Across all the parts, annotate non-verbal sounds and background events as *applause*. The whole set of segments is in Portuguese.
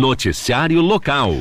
Noticiário Local.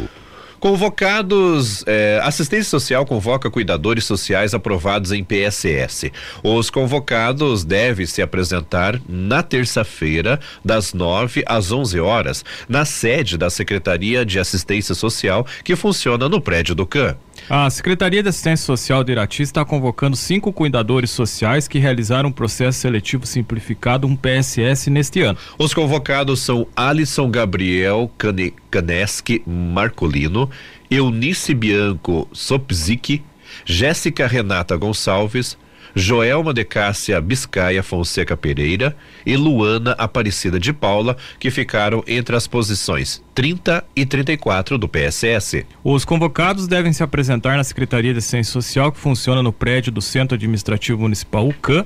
Convocados, eh, assistência social convoca cuidadores sociais aprovados em PSS. Os convocados devem se apresentar na terça-feira, das 9 às 11 horas, na sede da Secretaria de Assistência Social, que funciona no prédio do CAN. A Secretaria de Assistência Social de Irati está convocando cinco cuidadores sociais que realizaram um processo seletivo simplificado, um PSS, neste ano. Os convocados são Alisson Gabriel Cane Caneschi Marcolino, Eunice Bianco Sopzik, Jéssica Renata Gonçalves, Joelma de Cássia Biscaia Fonseca Pereira e Luana Aparecida de Paula, que ficaram entre as posições 30 e 34 do PSS. Os convocados devem se apresentar na Secretaria de Ciência Social, que funciona no prédio do Centro Administrativo Municipal UCAM,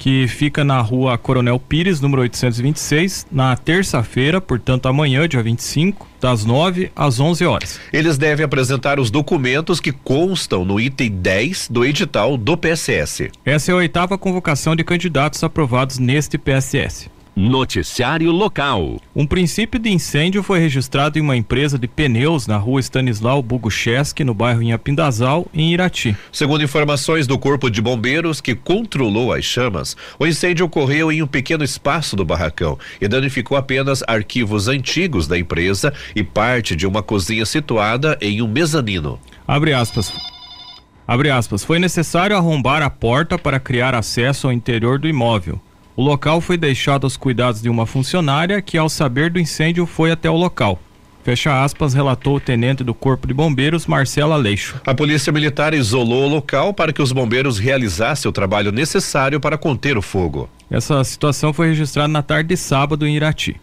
que fica na rua Coronel Pires, número 826, na terça-feira, portanto amanhã, dia 25, das 9 às 11 horas. Eles devem apresentar os documentos que constam no item 10 do edital do PSS. Essa é a oitava convocação de candidatos aprovados neste PSS. Noticiário local. Um princípio de incêndio foi registrado em uma empresa de pneus na rua Stanislau Bugucheski, no bairro Inhapindazal, em Irati. Segundo informações do Corpo de Bombeiros que controlou as chamas, o incêndio ocorreu em um pequeno espaço do barracão e danificou apenas arquivos antigos da empresa e parte de uma cozinha situada em um mezanino. Abre aspas. Abre aspas. Foi necessário arrombar a porta para criar acesso ao interior do imóvel. O local foi deixado aos cuidados de uma funcionária que, ao saber do incêndio, foi até o local. Fecha aspas, relatou o tenente do Corpo de Bombeiros, Marcelo Aleixo. A Polícia Militar isolou o local para que os bombeiros realizassem o trabalho necessário para conter o fogo. Essa situação foi registrada na tarde de sábado em Irati.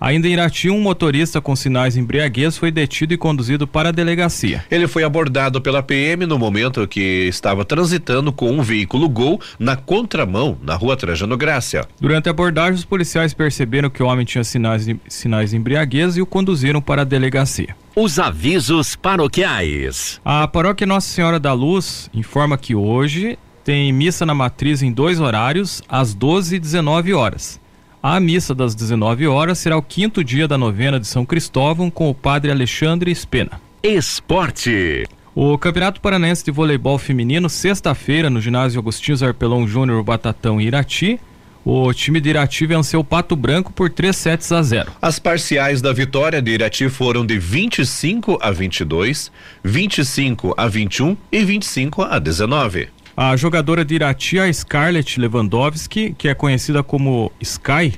Ainda em Irati, um motorista com sinais embriaguez foi detido e conduzido para a delegacia. Ele foi abordado pela PM no momento que estava transitando com um veículo Gol na contramão na rua Trajano Grácia. Durante a abordagem, os policiais perceberam que o homem tinha sinais de, sinais de embriaguez e o conduziram para a delegacia. Os avisos paroquiais. A paróquia Nossa Senhora da Luz informa que hoje tem missa na matriz em dois horários, às 12 e 19 horas. A missa das 19 horas será o quinto dia da novena de São Cristóvão com o padre Alexandre Espena. Esporte. O Campeonato Paranaense de Voleibol Feminino, sexta-feira, no ginásio Agostinho Zarpelão Júnior Batatão Irati, o time de Irati venceu o Pato Branco por 3 sets a 0. As parciais da vitória de Irati foram de 25 a 22, 25 a 21 e 25 a 19. A jogadora de Irati, a Scarlett Lewandowski, que é conhecida como Sky,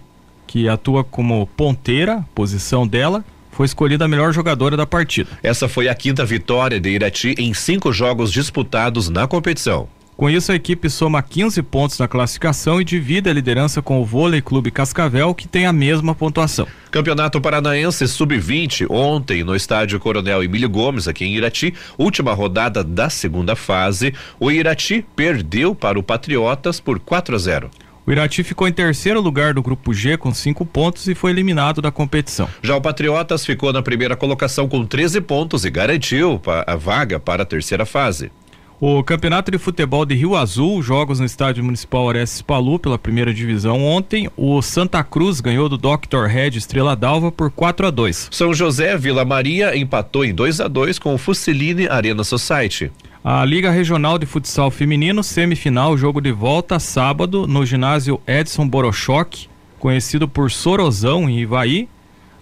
que atua como ponteira, posição dela, foi escolhida a melhor jogadora da partida. Essa foi a quinta vitória de Irati em cinco jogos disputados na competição. Com isso, a equipe soma 15 pontos na classificação e divide a liderança com o Vôlei Clube Cascavel, que tem a mesma pontuação. Campeonato Paranaense Sub-20, ontem no estádio Coronel Emílio Gomes, aqui em Irati, última rodada da segunda fase. O Irati perdeu para o Patriotas por 4 a 0. O Irati ficou em terceiro lugar do grupo G com cinco pontos e foi eliminado da competição. Já o Patriotas ficou na primeira colocação com 13 pontos e garantiu a vaga para a terceira fase. O Campeonato de Futebol de Rio Azul, jogos no Estádio Municipal Orestes Palu pela primeira divisão ontem. O Santa Cruz ganhou do Dr. Red Estrela d'Alva por 4 a 2. São José Vila Maria empatou em 2 a 2 com o Fusiline Arena Society. A Liga Regional de Futsal Feminino, semifinal, jogo de volta sábado no ginásio Edson Borochoque, conhecido por Sorosão em Ivaí.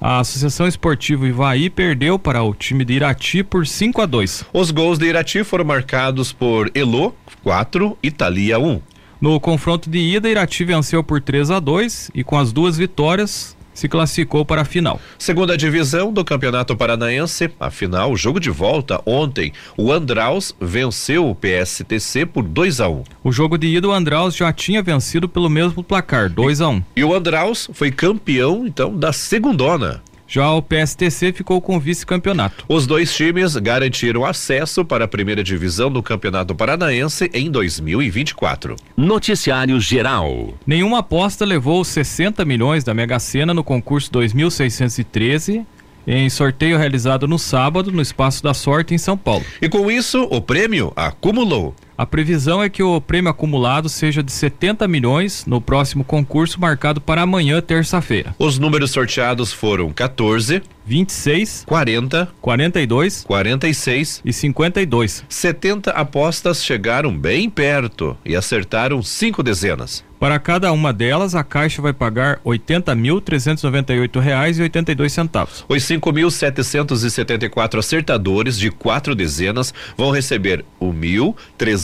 A Associação Esportiva Ivaí perdeu para o time de Irati por 5 a 2. Os gols de Irati foram marcados por Elo, 4 e Thalia 1. No confronto de ida, Irati venceu por 3 a 2 e com as duas vitórias se classificou para a final. Segunda divisão do Campeonato Paranaense, a final, jogo de volta ontem. O Andraus venceu o PSTC por 2 a 1. Um. O jogo de ida o Andraus já tinha vencido pelo mesmo placar, 2 a 1. Um. E o Andraus foi campeão então da segundona. Já o PSTC ficou com vice-campeonato. Os dois times garantiram acesso para a primeira divisão do Campeonato Paranaense em 2024. Noticiário Geral. Nenhuma aposta levou 60 milhões da Mega Sena no concurso 2613 em sorteio realizado no sábado no Espaço da Sorte em São Paulo. E com isso, o prêmio acumulou A previsão é que o prêmio acumulado seja de 70 milhões no próximo concurso marcado para amanhã, terça-feira. Os números sorteados foram 14, 26, 40, 42 46 e 52. 70 apostas chegaram bem perto e acertaram cinco dezenas. Para cada uma delas, a Caixa vai pagar R$ 80.398,82. Os 5.774 acertadores de quatro dezenas vão receber R$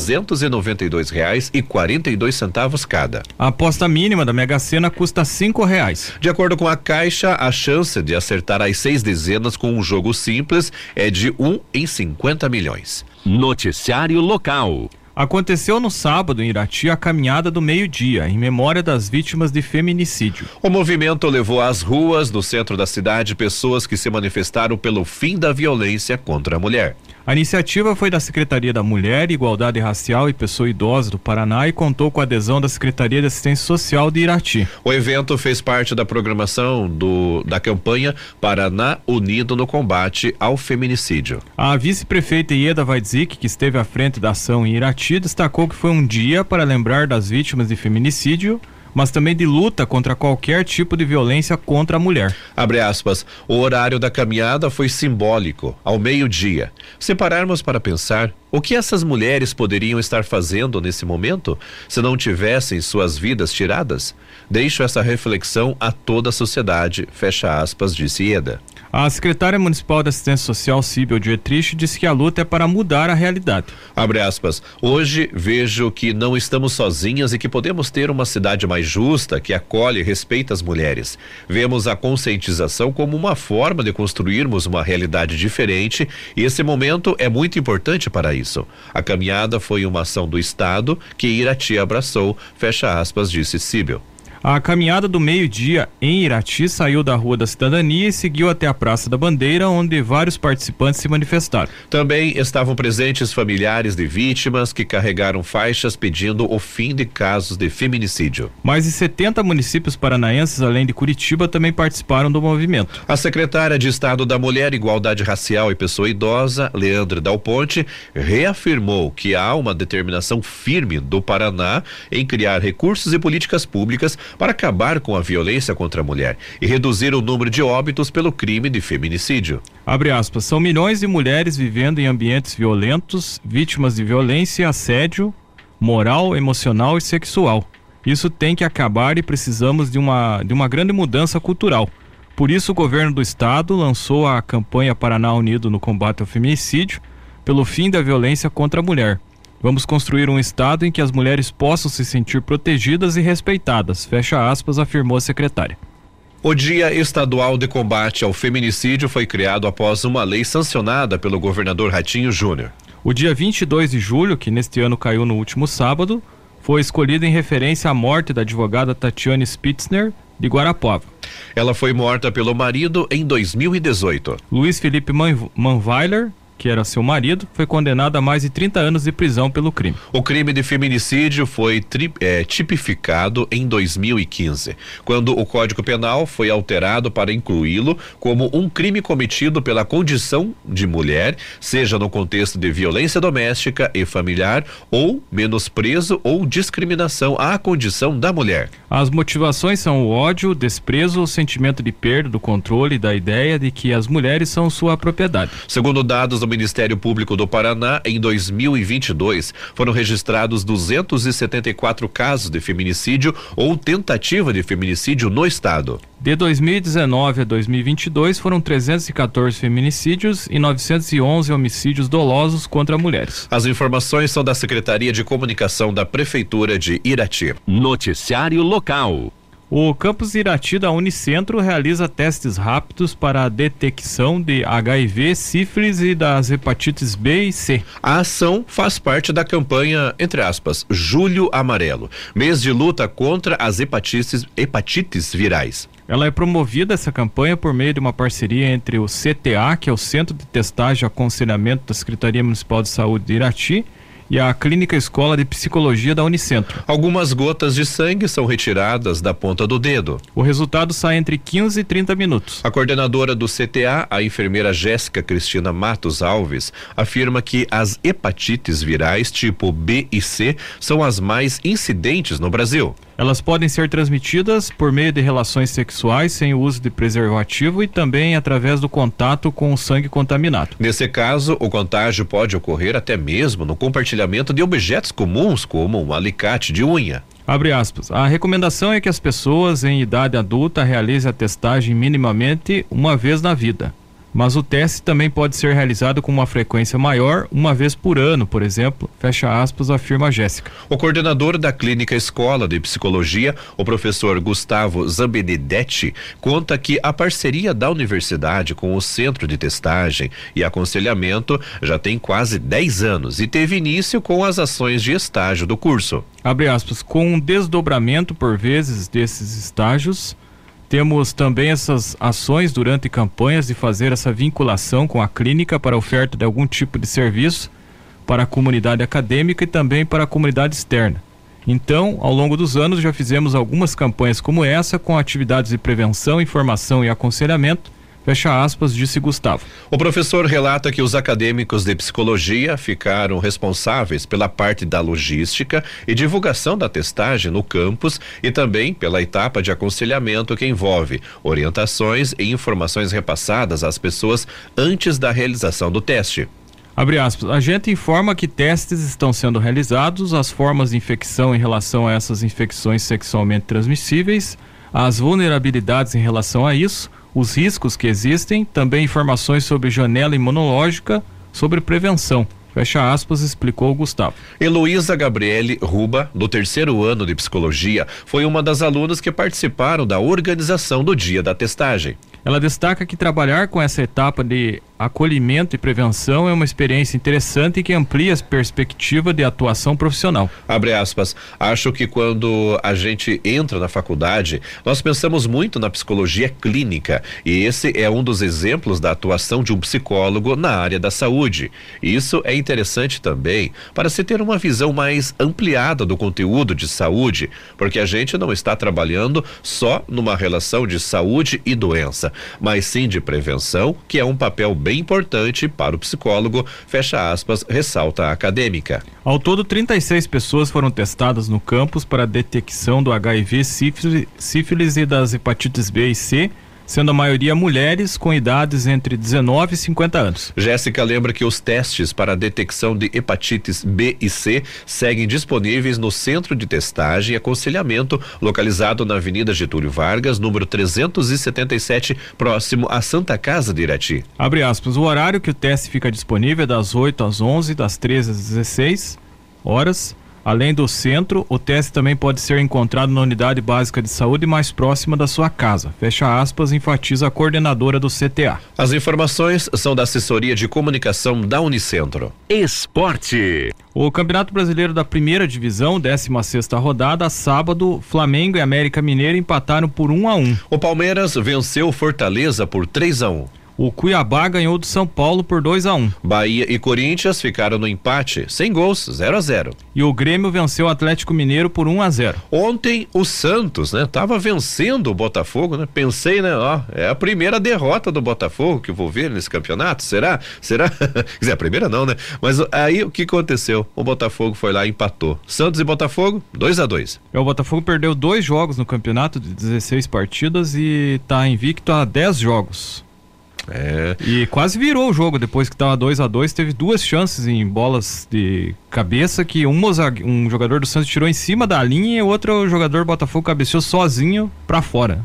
1.392,42 cada. A aposta mínima da Mega Sena custa R$ 5,00. De acordo com a Caixa, a chance de acertar as seis dezenas com um jogo simples é de 1 em 50 milhões. Noticiário local. Aconteceu no sábado em Irati a caminhada do meio-dia, em memória das vítimas de feminicídio. O movimento levou às ruas do centro da cidade pessoas que se manifestaram pelo fim da violência contra a mulher. A iniciativa foi da Secretaria da Mulher, Igualdade Racial e Pessoa Idosa do Paraná e contou com a adesão da Secretaria de Assistência Social de Irati. O evento fez parte da programação do, da campanha Paraná Unido no Combate ao Feminicídio. A vice-prefeita Ieda Vaidzik, que esteve à frente da ação em Irati, destacou que foi um dia para lembrar das vítimas de feminicídio mas também de luta contra qualquer tipo de violência contra a mulher. Abre aspas. O horário da caminhada foi simbólico, ao meio-dia. Se pararmos para pensar, o que essas mulheres poderiam estar fazendo nesse momento se não tivessem suas vidas tiradas? Deixo essa reflexão a toda a sociedade, fecha aspas, disse Ieda. A secretária municipal de assistência social, Síbel Dietrich, disse que a luta é para mudar a realidade. Abre aspas. Hoje vejo que não estamos sozinhas e que podemos ter uma cidade mais justa, que acolhe e respeita as mulheres. Vemos a conscientização como uma forma de construirmos uma realidade diferente e esse momento é muito importante para isso. A caminhada foi uma ação do Estado que Irati abraçou, fecha aspas, disse Síbel. A caminhada do meio-dia em Irati saiu da Rua da Cidadania e seguiu até a Praça da Bandeira, onde vários participantes se manifestaram. Também estavam presentes familiares de vítimas que carregaram faixas pedindo o fim de casos de feminicídio. Mais de 70 municípios paranaenses, além de Curitiba, também participaram do movimento. A secretária de Estado da Mulher, Igualdade Racial e Pessoa Idosa, Leandra Dal Ponte, reafirmou que há uma determinação firme do Paraná em criar recursos e políticas públicas para acabar com a violência contra a mulher e reduzir o número de óbitos pelo crime de feminicídio. Aspas, são milhões de mulheres vivendo em ambientes violentos, vítimas de violência, assédio, moral, emocional e sexual. Isso tem que acabar e precisamos de uma, de uma grande mudança cultural. Por isso, o governo do estado lançou a campanha Paraná Unido no combate ao feminicídio, pelo fim da violência contra a mulher. Vamos construir um estado em que as mulheres possam se sentir protegidas e respeitadas, fecha aspas, afirmou a secretária. O Dia Estadual de Combate ao Feminicídio foi criado após uma lei sancionada pelo governador Ratinho Júnior. O dia 22 de julho, que neste ano caiu no último sábado, foi escolhido em referência à morte da advogada Tatiane Spitzner, de Guarapuava. Ela foi morta pelo marido em 2018. Luiz Felipe Manweiler, que era seu marido, foi condenado a mais de 30 anos de prisão pelo crime. O crime de feminicídio foi tri, é, tipificado em 2015, quando o Código Penal foi alterado para incluí-lo como um crime cometido pela condição de mulher, seja no contexto de violência doméstica e familiar ou menosprezo ou discriminação à condição da mulher. As motivações são o ódio, o desprezo, o sentimento de perda do controle da ideia de que as mulheres são sua propriedade. Segundo dados do Ministério Público do Paraná, em 2022 foram registrados 274 casos de feminicídio ou tentativa de feminicídio no estado. De 2019 a 2022 foram 314 feminicídios e 911 homicídios dolosos contra mulheres. As informações são da Secretaria de Comunicação da Prefeitura de Irati. Noticiário local. O campus Irati da Unicentro realiza testes rápidos para a detecção de HIV, sífilis e das hepatites B e C. A ação faz parte da campanha, entre aspas, Julho Amarelo, mês de luta contra as hepatites, hepatites virais. Ela é promovida essa campanha por meio de uma parceria entre o CTA, que é o Centro de Testagem e Aconselhamento da Secretaria Municipal de Saúde de Irati, e a Clínica Escola de Psicologia da Unicentro. Algumas gotas de sangue são retiradas da ponta do dedo. O resultado sai entre 15 e 30 minutos. A coordenadora do CTA, a enfermeira Jéssica Cristina Matos Alves, afirma que as hepatites virais tipo B e C são as mais incidentes no Brasil. Elas podem ser transmitidas por meio de relações sexuais sem o uso de preservativo e também através do contato com o sangue contaminado. Nesse caso, o contágio pode ocorrer até mesmo no compartilhamento de objetos comuns, como um alicate de unha. Abre aspas. A recomendação é que as pessoas em idade adulta realizem a testagem minimamente uma vez na vida mas o teste também pode ser realizado com uma frequência maior, uma vez por ano, por exemplo, fecha aspas, afirma Jéssica. O coordenador da Clínica Escola de Psicologia, o professor Gustavo Zambenedetti, conta que a parceria da universidade com o Centro de Testagem e Aconselhamento já tem quase 10 anos e teve início com as ações de estágio do curso. Abre aspas, com um desdobramento por vezes desses estágios, temos também essas ações durante campanhas de fazer essa vinculação com a clínica para oferta de algum tipo de serviço para a comunidade acadêmica e também para a comunidade externa. Então, ao longo dos anos, já fizemos algumas campanhas como essa, com atividades de prevenção, informação e aconselhamento Fecha aspas, disse Gustavo. O professor relata que os acadêmicos de psicologia ficaram responsáveis pela parte da logística e divulgação da testagem no campus e também pela etapa de aconselhamento que envolve orientações e informações repassadas às pessoas antes da realização do teste. Abre aspas. A gente informa que testes estão sendo realizados, as formas de infecção em relação a essas infecções sexualmente transmissíveis, as vulnerabilidades em relação a isso os riscos que existem, também informações sobre janela imunológica, sobre prevenção. Fecha aspas, explicou Gustavo. Heloísa Gabriele Ruba, do terceiro ano de psicologia, foi uma das alunas que participaram da organização do dia da testagem. Ela destaca que trabalhar com essa etapa de acolhimento e prevenção é uma experiência interessante e que amplia a perspectiva de atuação profissional. Abre aspas. Acho que quando a gente entra na faculdade, nós pensamos muito na psicologia clínica e esse é um dos exemplos da atuação de um psicólogo na área da saúde. Isso é interessante também para se ter uma visão mais ampliada do conteúdo de saúde, porque a gente não está trabalhando só numa relação de saúde e doença mas sim de prevenção, que é um papel bem importante para o psicólogo, fecha aspas, ressalta a acadêmica. Ao todo, 36 pessoas foram testadas no campus para detecção do HIV, sífilis, sífilis e das hepatites B e C sendo a maioria mulheres com idades entre 19 e 50 anos. Jéssica lembra que os testes para a detecção de hepatites B e C seguem disponíveis no Centro de Testagem e Aconselhamento, localizado na Avenida Getúlio Vargas, número 377, próximo à Santa Casa de Irati. Abre aspas, o horário que o teste fica disponível é das 8 às 11, das 13 às 16 horas Além do centro, o teste também pode ser encontrado na unidade básica de saúde mais próxima da sua casa. Fecha aspas, enfatiza a coordenadora do CTA. As informações são da assessoria de comunicação da Unicentro. Esporte. O Campeonato Brasileiro da Primeira Divisão, 16 sexta rodada, sábado, Flamengo e América Mineiro empataram por 1 um a 1. Um. O Palmeiras venceu Fortaleza por 3 a 1. Um. O Cuiabá ganhou do São Paulo por 2 a 1 um. Bahia e Corinthians ficaram no empate, sem gols, 0 a 0 E o Grêmio venceu o Atlético Mineiro por 1 um a 0 Ontem o Santos, né? Tava vencendo o Botafogo, né? Pensei, né? Ó, é a primeira derrota do Botafogo que eu vou ver nesse campeonato, será? Será? *laughs* Quer dizer, a primeira não, né? Mas aí o que aconteceu? O Botafogo foi lá e empatou. Santos e Botafogo, 2 a 2 é, O Botafogo perdeu dois jogos no campeonato de 16 partidas e tá invicto a 10 jogos. É. E quase virou o jogo depois que estava 2 a 2 Teve duas chances em bolas de cabeça que um, um jogador do Santos tirou em cima da linha e outro jogador do Botafogo cabeceou sozinho para fora.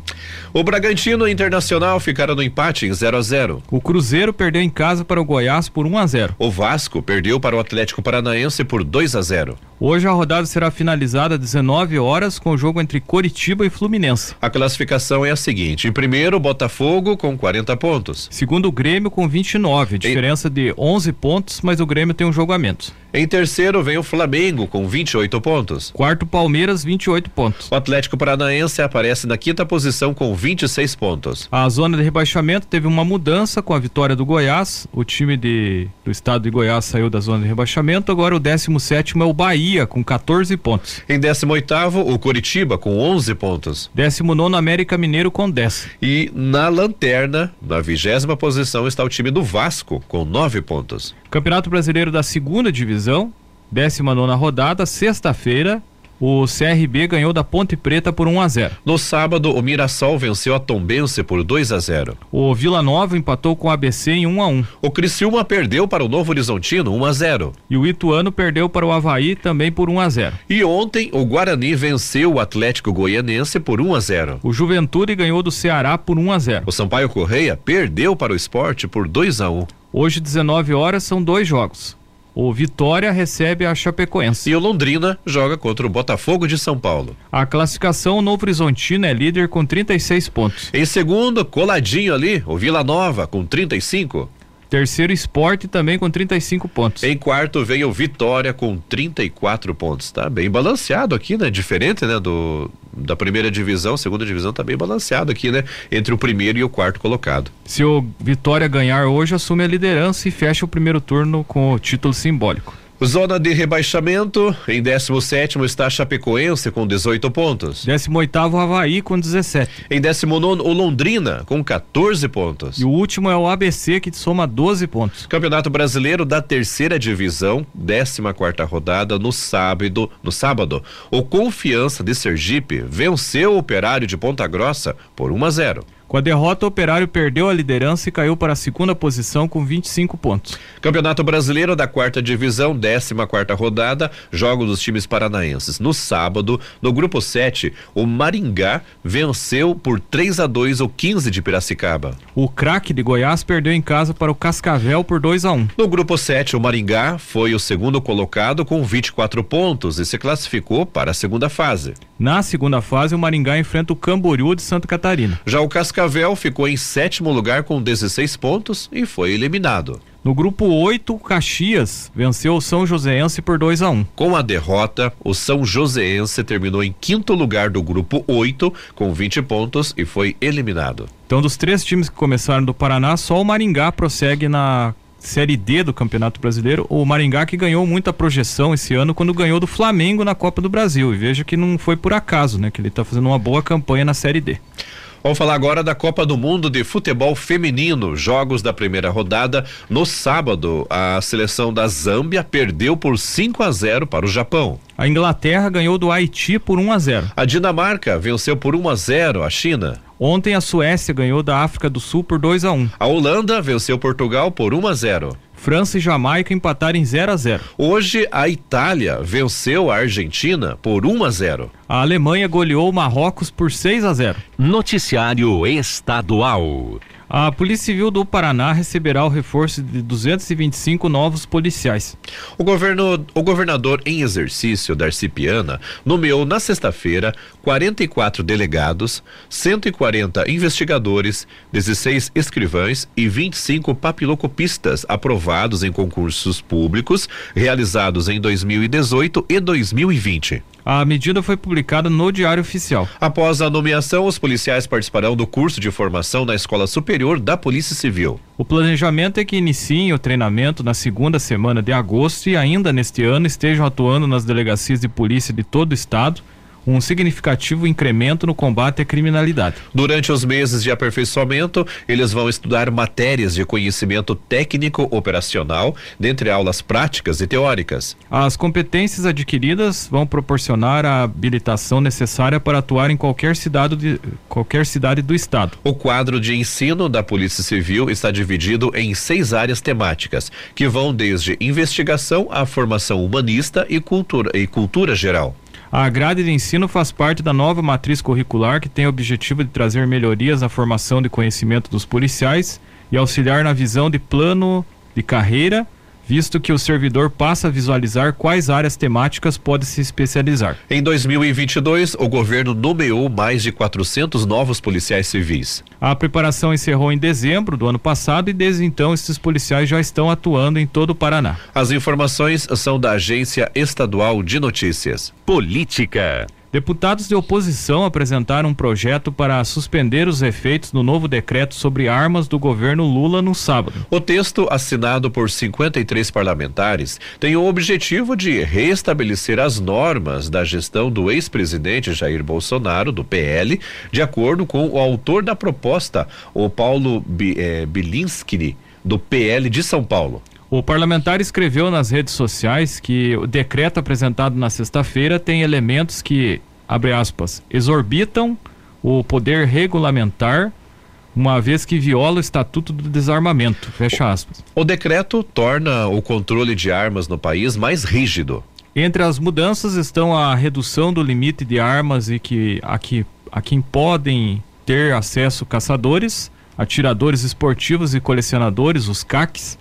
O Bragantino e Internacional ficaram no empate em 0 a 0 O Cruzeiro perdeu em casa para o Goiás por 1 a 0 O Vasco perdeu para o Atlético Paranaense por 2 a 0 Hoje a rodada será finalizada às 19 horas com o jogo entre Coritiba e Fluminense. A classificação é a seguinte: em primeiro, Botafogo com 40 pontos. Segundo, o Grêmio com 29, diferença em... de 11 pontos, mas o Grêmio tem um jogo a menos. Em terceiro, terceiro vem o Flamengo com 28 pontos. Quarto, Palmeiras, 28 pontos. O Atlético Paranaense aparece na quinta posição com 26 pontos. A zona de rebaixamento teve uma mudança com a vitória do Goiás. O time de, do estado de Goiás saiu da zona de rebaixamento. Agora o 17 é o Bahia, com 14 pontos. Em 18, o Curitiba com 11 pontos. 19, América Mineiro com 10. E na lanterna, na vigésima posição, está o time do Vasco com 9 pontos. Campeonato Brasileiro da Segunda Divisão, 19 rodada, sexta-feira. O CRB ganhou da Ponte Preta por 1 a 0. No sábado, o Mirassol venceu a Tombense por 2 a 0. O Vila Nova empatou com o ABC em 1 a 1. O Criciúma perdeu para o Novo Horizontino 1 a 0. E o Ituano perdeu para o Havaí também por 1 a 0. E ontem o Guarani venceu o Atlético Goianense por 1 a 0. O Juventude ganhou do Ceará por 1 a 0. O Sampaio Correia perdeu para o Esporte por 2 a 1. Hoje 19 horas são dois jogos. O Vitória recebe a Chapecoense. E o Londrina joga contra o Botafogo de São Paulo. A classificação, Novo Horizontino é líder com 36 pontos. Em segundo, coladinho ali, o Vila Nova com 35. Terceiro, Esporte também com 35 pontos. Em quarto, vem o Vitória com 34 pontos. Tá bem balanceado aqui, né? Diferente, né? Do, da primeira divisão, segunda divisão tá bem balanceado aqui, né? Entre o primeiro e o quarto colocado. Se o Vitória ganhar hoje, assume a liderança e fecha o primeiro turno com o título simbólico. Zona de rebaixamento, em 17 está Chapecoense com 18 pontos. 18 Havaí com 17. Em 19 o Londrina com 14 pontos. E o último é o ABC que soma 12 pontos. Campeonato Brasileiro da Terceira Divisão, 14 rodada no sábado, no sábado. O Confiança de Sergipe venceu o Operário de Ponta Grossa por 1 a 0. Com a derrota, o Operário perdeu a liderança e caiu para a segunda posição com 25 pontos. Campeonato Brasileiro da Quarta Divisão, 14 quarta rodada, jogos dos times paranaenses. No sábado, no grupo 7, o Maringá venceu por 3 a 2 o 15 de Piracicaba. O craque de Goiás perdeu em casa para o Cascavel por 2 a 1. No grupo 7, o Maringá foi o segundo colocado com 24 pontos e se classificou para a segunda fase. Na segunda fase, o Maringá enfrenta o Camboriú de Santa Catarina. Já o Cascavel ficou em sétimo lugar com 16 pontos e foi eliminado. No grupo 8, o Caxias venceu o São Joséense por 2 a 1. Com a derrota, o São Joséense terminou em quinto lugar do grupo 8 com 20 pontos e foi eliminado. Então, dos três times que começaram do Paraná, só o Maringá prossegue na Série D do Campeonato Brasileiro, o Maringá que ganhou muita projeção esse ano quando ganhou do Flamengo na Copa do Brasil. E veja que não foi por acaso, né? Que ele está fazendo uma boa campanha na Série D. Vamos falar agora da Copa do Mundo de Futebol Feminino. Jogos da primeira rodada. No sábado, a seleção da Zâmbia perdeu por 5 a 0 para o Japão. A Inglaterra ganhou do Haiti por 1 a 0. A Dinamarca venceu por 1 a 0 a China. Ontem a Suécia ganhou da África do Sul por 2 a 1. A Holanda venceu Portugal por 1 a 0. França e Jamaica empataram em 0 a 0. Hoje a Itália venceu a Argentina por 1 a 0. A Alemanha goleou o Marrocos por 6 a 0. Noticiário Estadual. A Polícia Civil do Paraná receberá o reforço de 225 novos policiais. O, governo, o governador em exercício, Darcy Piana, nomeou na sexta-feira 44 delegados, 140 investigadores, 16 escrivães e 25 papilocopistas aprovados em concursos públicos realizados em 2018 e 2020. A medida foi publicada no Diário Oficial. Após a nomeação, os policiais participarão do curso de formação na Escola Superior da Polícia Civil. O planejamento é que iniciem o treinamento na segunda semana de agosto e ainda neste ano estejam atuando nas delegacias de polícia de todo o estado um significativo incremento no combate à criminalidade. Durante os meses de aperfeiçoamento, eles vão estudar matérias de conhecimento técnico operacional, dentre aulas práticas e teóricas. As competências adquiridas vão proporcionar a habilitação necessária para atuar em qualquer cidade, de, qualquer cidade do estado. O quadro de ensino da Polícia Civil está dividido em seis áreas temáticas, que vão desde investigação à formação humanista e cultura, e cultura geral. A grade de ensino faz parte da nova matriz curricular que tem o objetivo de trazer melhorias na formação de conhecimento dos policiais e auxiliar na visão de plano de carreira visto que o servidor passa a visualizar quais áreas temáticas pode se especializar. Em 2022, o governo nomeou mais de 400 novos policiais civis. A preparação encerrou em dezembro do ano passado e desde então esses policiais já estão atuando em todo o Paraná. As informações são da Agência Estadual de Notícias. Política. Deputados de oposição apresentaram um projeto para suspender os efeitos do novo decreto sobre armas do governo Lula no sábado. O texto, assinado por 53 parlamentares, tem o objetivo de restabelecer as normas da gestão do ex-presidente Jair Bolsonaro, do PL, de acordo com o autor da proposta, o Paulo Bilinski, do PL de São Paulo. O parlamentar escreveu nas redes sociais que o decreto apresentado na sexta-feira tem elementos que, abre aspas, exorbitam o poder regulamentar, uma vez que viola o Estatuto do Desarmamento. Fecha aspas. O decreto torna o controle de armas no país mais rígido. Entre as mudanças estão a redução do limite de armas e que a, que, a quem podem ter acesso caçadores, atiradores esportivos e colecionadores, os CACs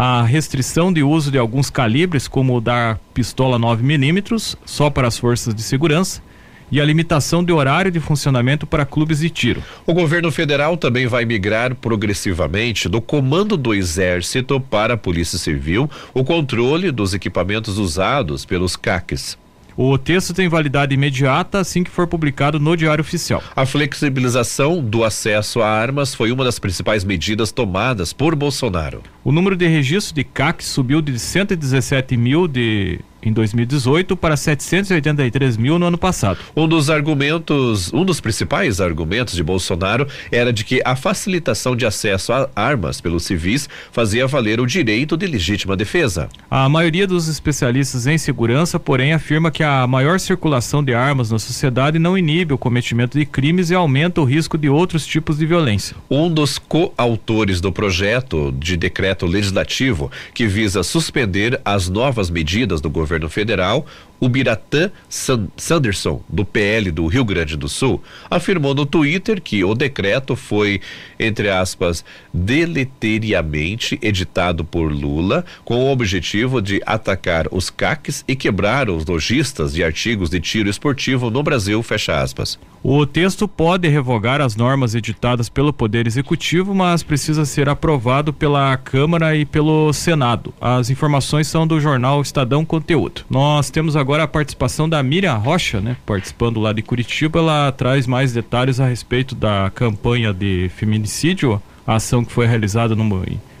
a restrição de uso de alguns calibres, como o da pistola 9mm, só para as forças de segurança, e a limitação de horário de funcionamento para clubes de tiro. O governo federal também vai migrar progressivamente do comando do Exército para a Polícia Civil o controle dos equipamentos usados pelos CACs. O texto tem validade imediata assim que for publicado no Diário Oficial. A flexibilização do acesso a armas foi uma das principais medidas tomadas por Bolsonaro. O número de registros de CAC subiu de 117 mil de em 2018 para 783 mil no ano passado. Um dos argumentos, um dos principais argumentos de Bolsonaro era de que a facilitação de acesso a armas pelos civis fazia valer o direito de legítima defesa. A maioria dos especialistas em segurança, porém, afirma que a maior circulação de armas na sociedade não inibe o cometimento de crimes e aumenta o risco de outros tipos de violência. Um dos coautores do projeto de decreto legislativo que visa suspender as novas medidas do governo governo federal, o Biratã Sanderson, do PL do Rio Grande do Sul, afirmou no Twitter que o decreto foi, entre aspas, deleteriamente editado por Lula com o objetivo de atacar os CACs e quebrar os lojistas de artigos de tiro esportivo no Brasil, fecha aspas. O texto pode revogar as normas editadas pelo Poder Executivo, mas precisa ser aprovado pela Câmara e pelo Senado. As informações são do jornal Estadão Conteúdo. Nós temos agora a participação da Miriam Rocha, né, participando lá de Curitiba. Ela traz mais detalhes a respeito da campanha de feminicídio, a ação que foi realizada no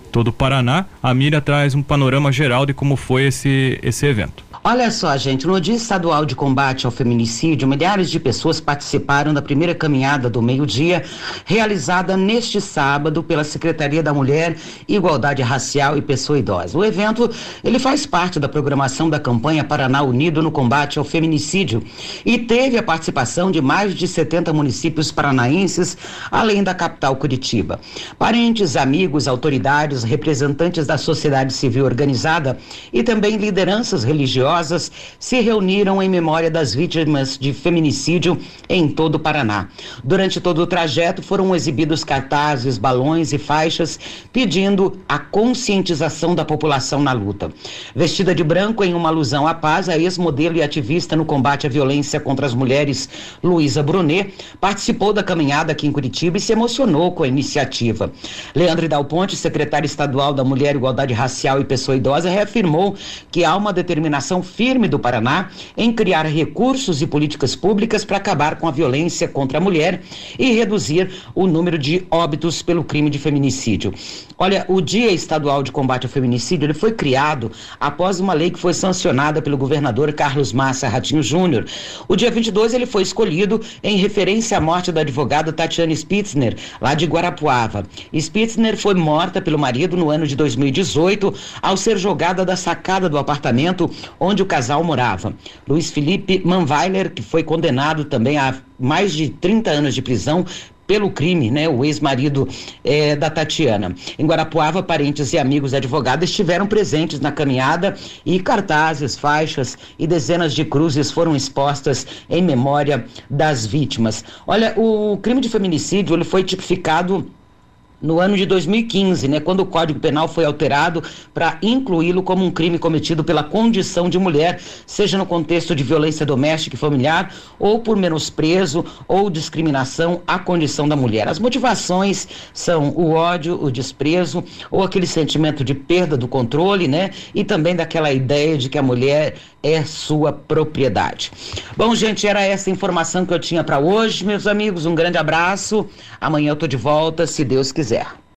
todo o Paraná. A Miriam traz um panorama geral de como foi esse esse evento. Olha só, gente, no Dia Estadual de Combate ao Feminicídio, milhares de pessoas participaram da primeira caminhada do meio-dia, realizada neste sábado pela Secretaria da Mulher, Igualdade Racial e Pessoa Idosa. O evento, ele faz parte da programação da campanha Paraná Unido no combate ao feminicídio e teve a participação de mais de 70 municípios paranaenses, além da capital Curitiba. Parentes, amigos, autoridades, representantes da sociedade civil organizada e também lideranças religiosas se reuniram em memória das vítimas de feminicídio em todo o Paraná. Durante todo o trajeto foram exibidos cartazes, balões e faixas pedindo a conscientização da população na luta. Vestida de branco em uma alusão à paz, a ex-modelo e ativista no combate à violência contra as mulheres, Luísa Brunet, participou da caminhada aqui em Curitiba e se emocionou com a iniciativa. Leandro Dal Ponte, secretário estadual da Mulher, Igualdade Racial e Pessoa Idosa, reafirmou que há uma determinação firme do Paraná em criar recursos e políticas públicas para acabar com a violência contra a mulher e reduzir o número de óbitos pelo crime de feminicídio. Olha, o Dia Estadual de Combate ao Feminicídio ele foi criado após uma lei que foi sancionada pelo governador Carlos Massa Ratinho Júnior. O dia 22 ele foi escolhido em referência à morte da advogada Tatiana Spitzner, lá de Guarapuava. Spitzner foi morta pelo marido no ano de 2018 ao ser jogada da sacada do apartamento onde o casal morava. Luiz Felipe Manweiler, que foi condenado também a mais de 30 anos de prisão pelo crime, né? O ex-marido eh, da Tatiana. Em Guarapuava, parentes e amigos advogados estiveram presentes na caminhada e cartazes, faixas e dezenas de cruzes foram expostas em memória das vítimas. Olha, o crime de feminicídio ele foi tipificado no ano de 2015, né, quando o Código Penal foi alterado para incluí-lo como um crime cometido pela condição de mulher, seja no contexto de violência doméstica e familiar ou por menosprezo ou discriminação à condição da mulher. As motivações são o ódio, o desprezo ou aquele sentimento de perda do controle, né, e também daquela ideia de que a mulher é sua propriedade. Bom, gente, era essa informação que eu tinha para hoje, meus amigos. Um grande abraço. Amanhã eu tô de volta, se Deus quiser.